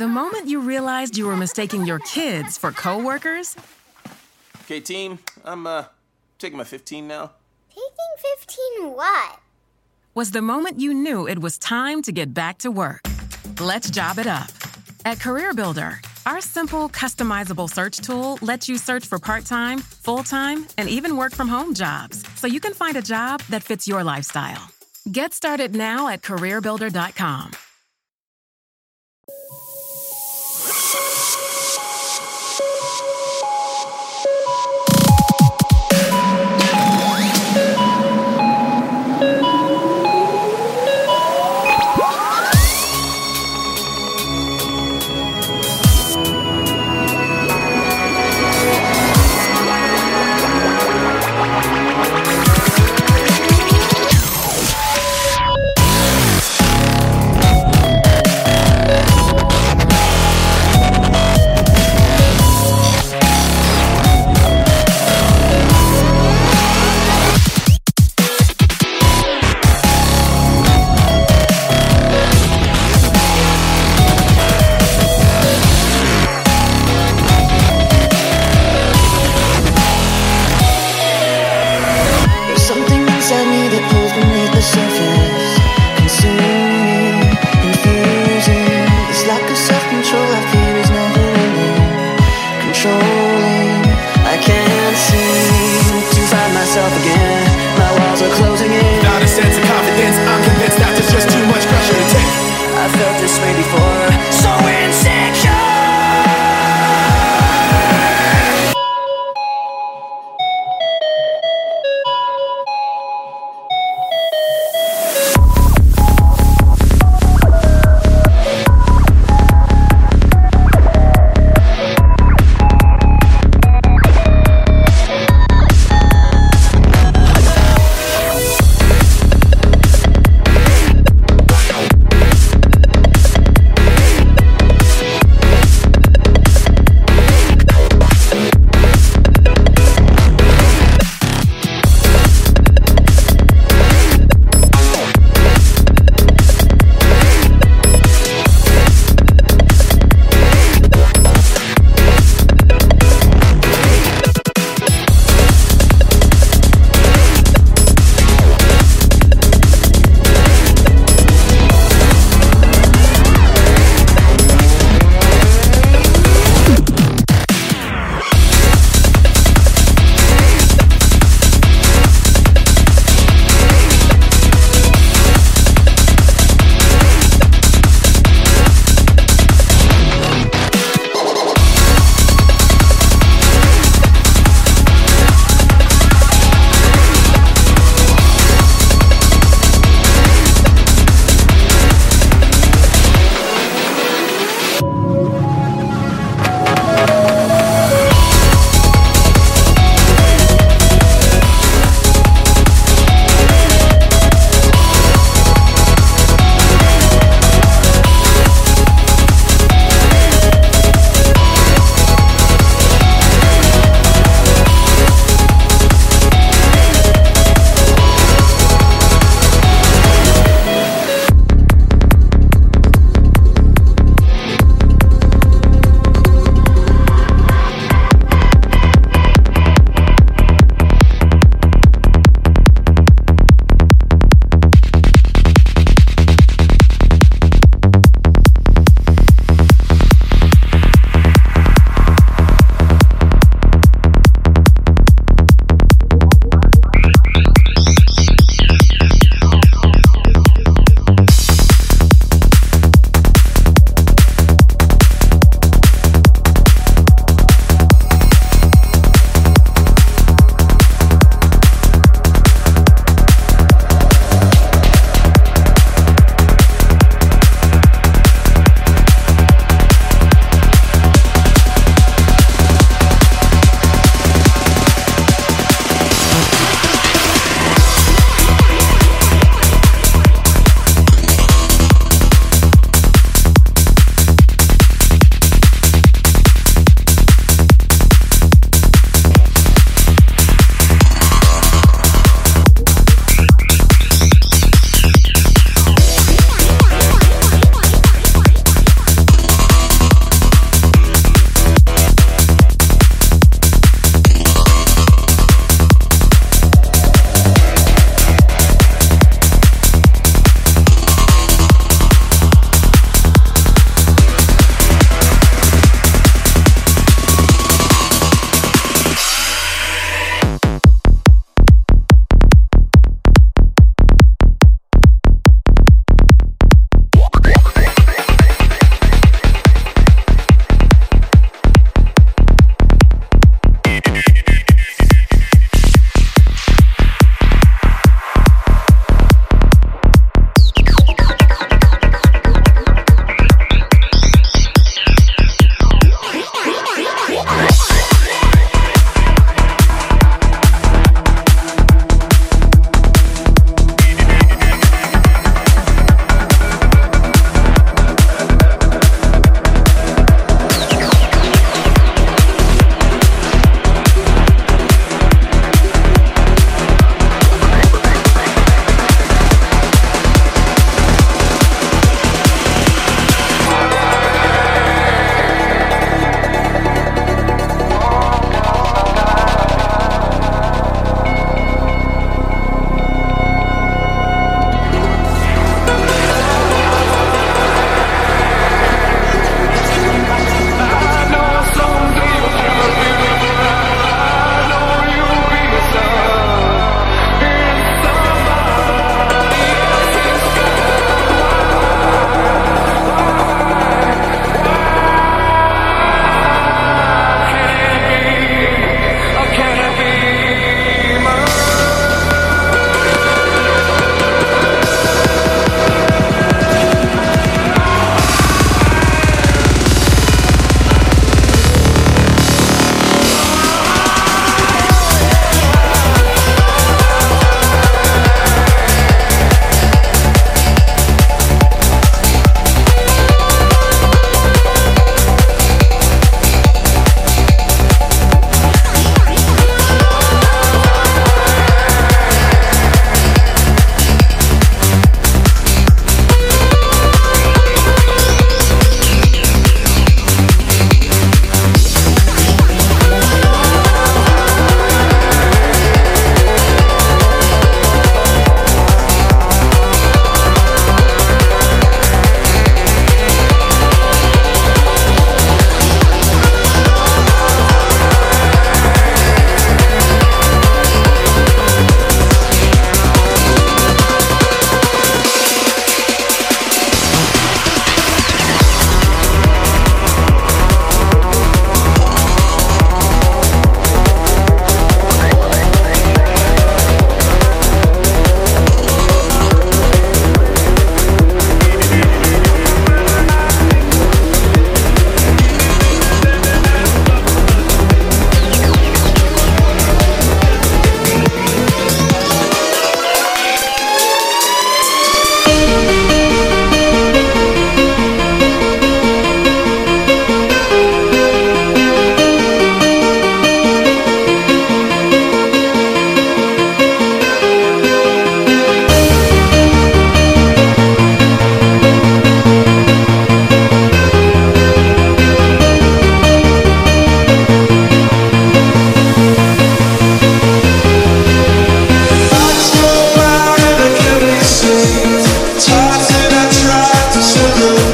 The moment you realized you were mistaking your kids for coworkers, Okay, team, I'm uh taking my 15 now. Taking 15 what? was the moment you knew it was time to get back to work. Let's job it up. At CareerBuilder, our simple, customizable search tool lets you search for part time, full time, and even work from home jobs so you can find a job that fits your lifestyle. Get started now at CareerBuilder.com.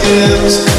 feels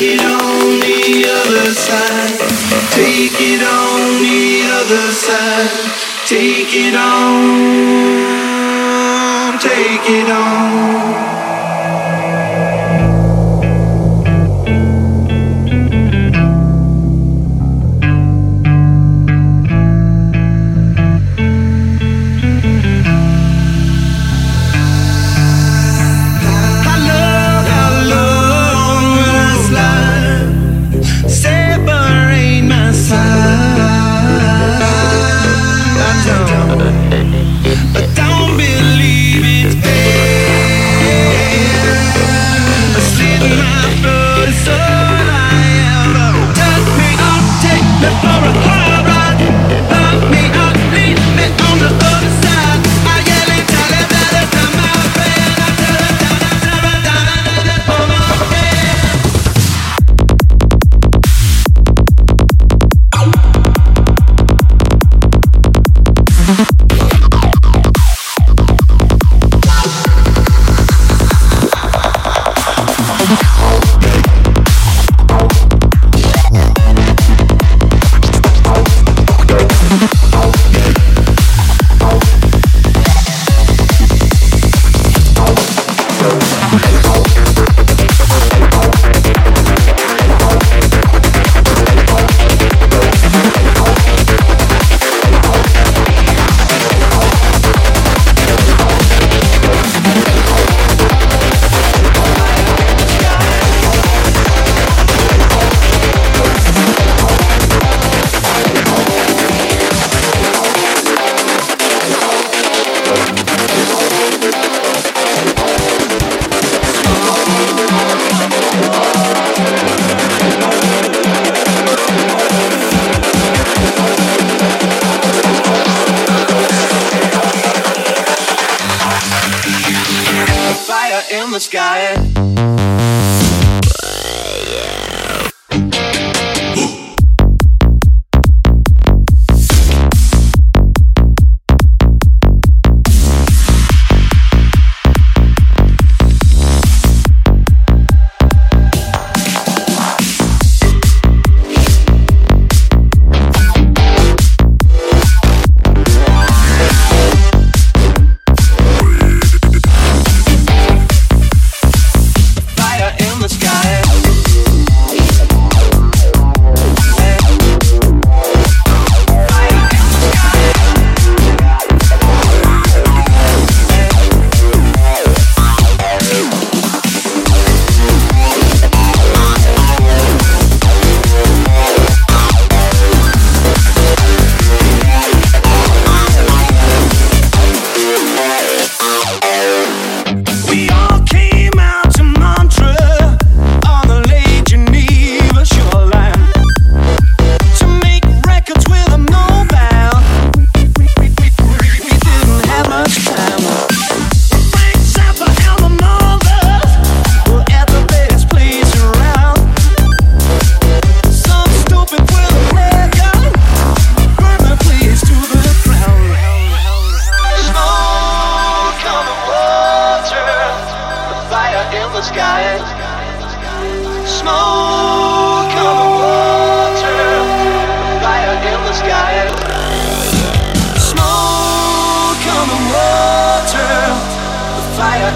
Take it on the other side. Take it on the other side. Take it on.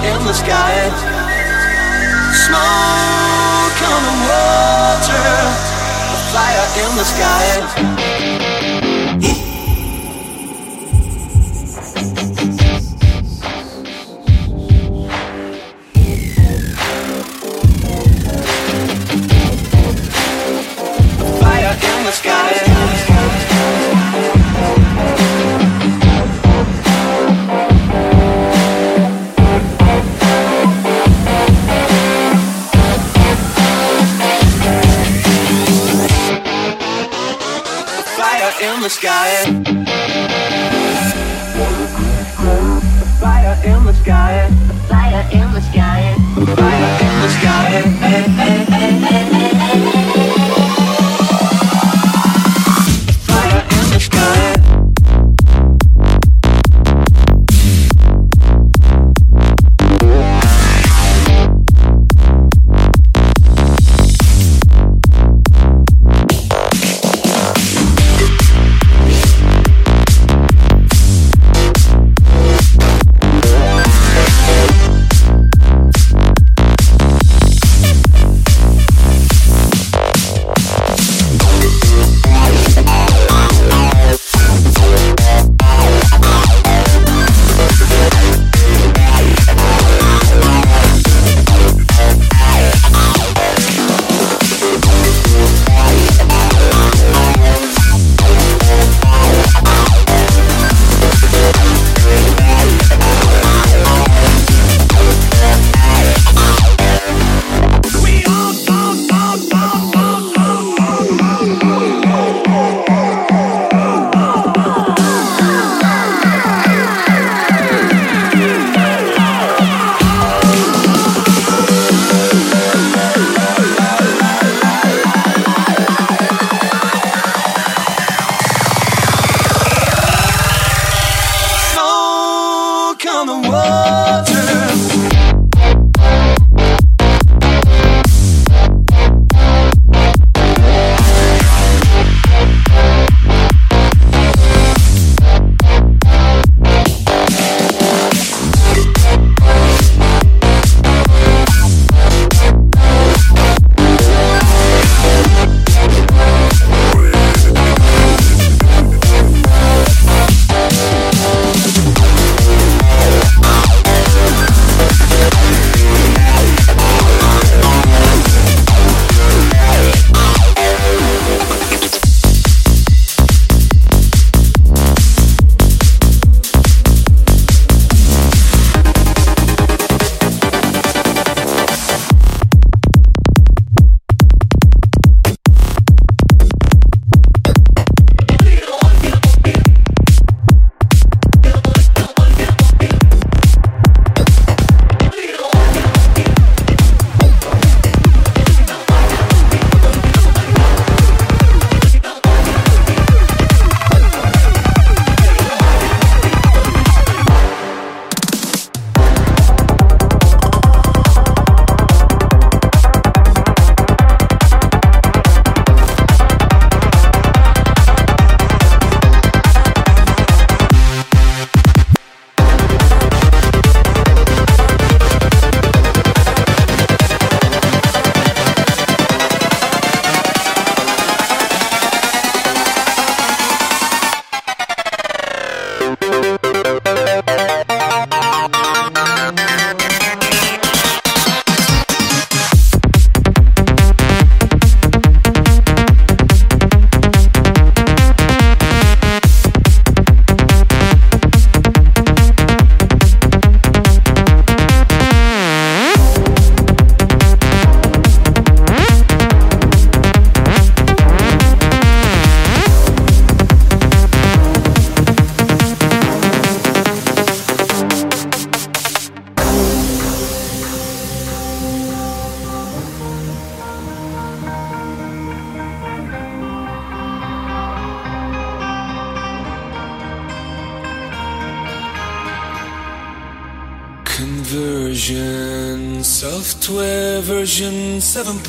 in the sky. Smoke on the water, a fire in the sky. Fire in the sky. the sky. Fire in the sky. Fire in the sky. Fire in the sky.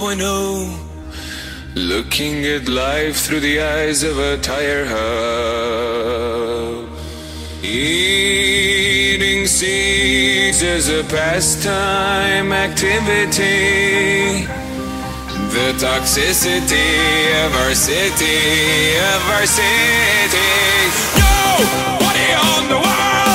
2.0. Looking at life through the eyes of a tire hub. Eating seeds is a pastime activity. The toxicity of our city, of our city. Nobody on the world!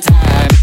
time.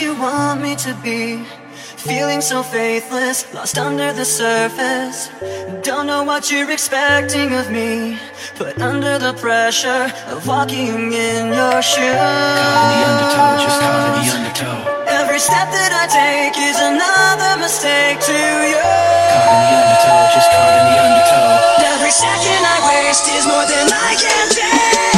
you want me to be. Feeling so faithless, lost under the surface. Don't know what you're expecting of me. But under the pressure of walking in your shoes. Caught in the undertow, just caught in the undertow. Every step that I take is another mistake to you. Caught in the undertow, just caught in the undertow. Every second I waste is more than I can take.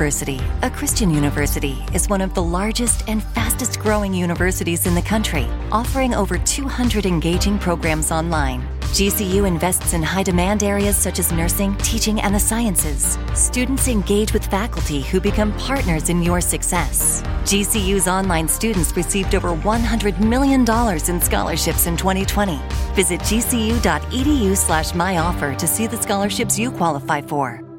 University, a Christian university, is one of the largest and fastest growing universities in the country, offering over 200 engaging programs online. GCU invests in high demand areas such as nursing, teaching, and the sciences. Students engage with faculty who become partners in your success. GCU's online students received over $100 million in scholarships in 2020. Visit gcu.edu slash myoffer to see the scholarships you qualify for.